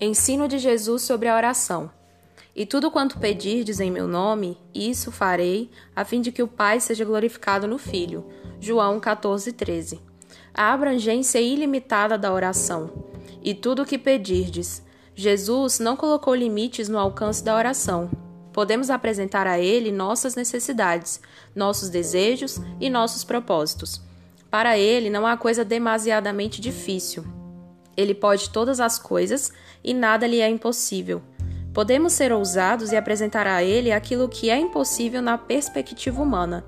Ensino de Jesus sobre a oração. E tudo quanto pedirdes em meu nome, isso farei, a fim de que o Pai seja glorificado no Filho. João 14, 13. A abrangência ilimitada da oração. E tudo o que pedirdes. Jesus não colocou limites no alcance da oração. Podemos apresentar a Ele nossas necessidades, nossos desejos e nossos propósitos. Para Ele não há coisa demasiadamente difícil. Ele pode todas as coisas e nada lhe é impossível. Podemos ser ousados e apresentar a Ele aquilo que é impossível na perspectiva humana.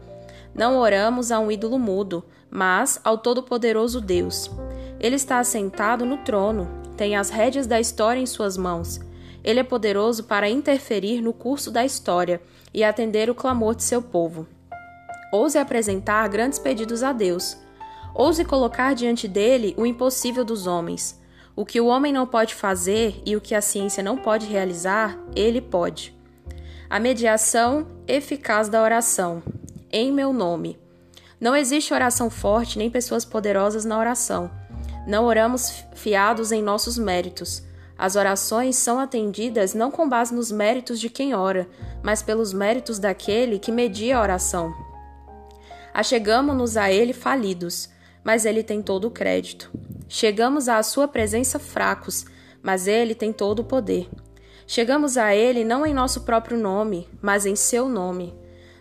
Não oramos a um ídolo mudo, mas ao Todo-Poderoso Deus. Ele está assentado no trono, tem as rédeas da história em suas mãos. Ele é poderoso para interferir no curso da história e atender o clamor de seu povo. Ouse apresentar grandes pedidos a Deus. Ouse colocar diante dele o impossível dos homens. O que o homem não pode fazer e o que a ciência não pode realizar, ele pode. A mediação eficaz da oração. Em meu nome. Não existe oração forte nem pessoas poderosas na oração. Não oramos fiados em nossos méritos. As orações são atendidas não com base nos méritos de quem ora, mas pelos méritos daquele que media a oração. Achegamo-nos a ele falidos mas ele tem todo o crédito. Chegamos à sua presença fracos, mas ele tem todo o poder. Chegamos a ele não em nosso próprio nome, mas em seu nome.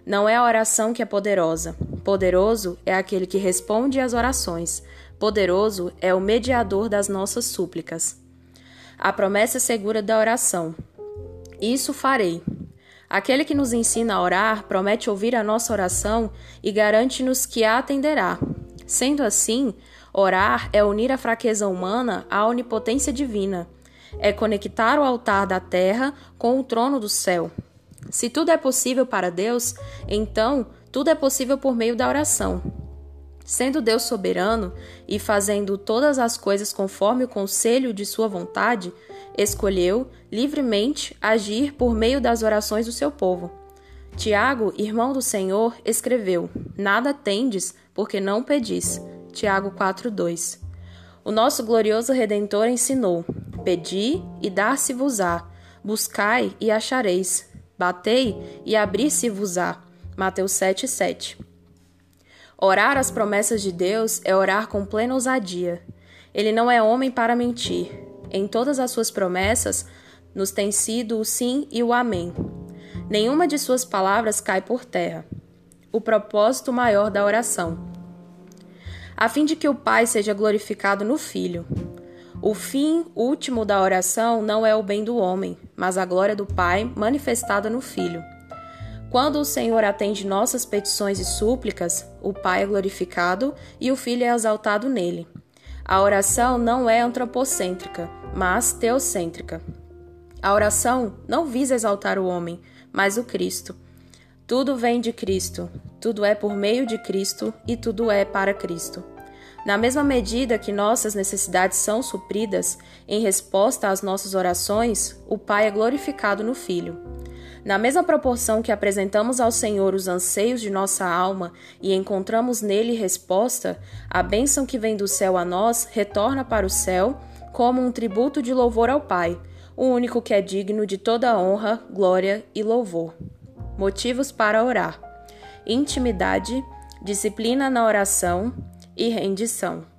Não é a oração que é poderosa. Poderoso é aquele que responde às orações. Poderoso é o mediador das nossas súplicas. A promessa segura da oração. Isso farei. Aquele que nos ensina a orar promete ouvir a nossa oração e garante-nos que a atenderá. Sendo assim, orar é unir a fraqueza humana à onipotência divina, é conectar o altar da terra com o trono do céu. Se tudo é possível para Deus, então tudo é possível por meio da oração. Sendo Deus soberano e fazendo todas as coisas conforme o conselho de sua vontade, escolheu livremente agir por meio das orações do seu povo. Tiago, irmão do Senhor, escreveu: Nada tendes, porque não pedis. Tiago 4:2. O nosso glorioso redentor ensinou: Pedi e dar-se-vos-á, buscai e achareis, batei e abrir-se-vos-á. Mateus 7:7. Orar as promessas de Deus é orar com plena ousadia. Ele não é homem para mentir. Em todas as suas promessas nos tem sido o sim e o amém. Nenhuma de suas palavras cai por terra. O propósito maior da oração. A fim de que o Pai seja glorificado no Filho. O fim último da oração não é o bem do homem, mas a glória do Pai manifestada no Filho. Quando o Senhor atende nossas petições e súplicas, o Pai é glorificado e o Filho é exaltado nele. A oração não é antropocêntrica, mas teocêntrica. A oração não visa exaltar o homem, mas o Cristo. Tudo vem de Cristo, tudo é por meio de Cristo e tudo é para Cristo. Na mesma medida que nossas necessidades são supridas em resposta às nossas orações, o Pai é glorificado no Filho. Na mesma proporção que apresentamos ao Senhor os anseios de nossa alma e encontramos nele resposta, a bênção que vem do céu a nós retorna para o céu como um tributo de louvor ao Pai o único que é digno de toda honra, glória e louvor. Motivos para orar: intimidade, disciplina na oração e rendição.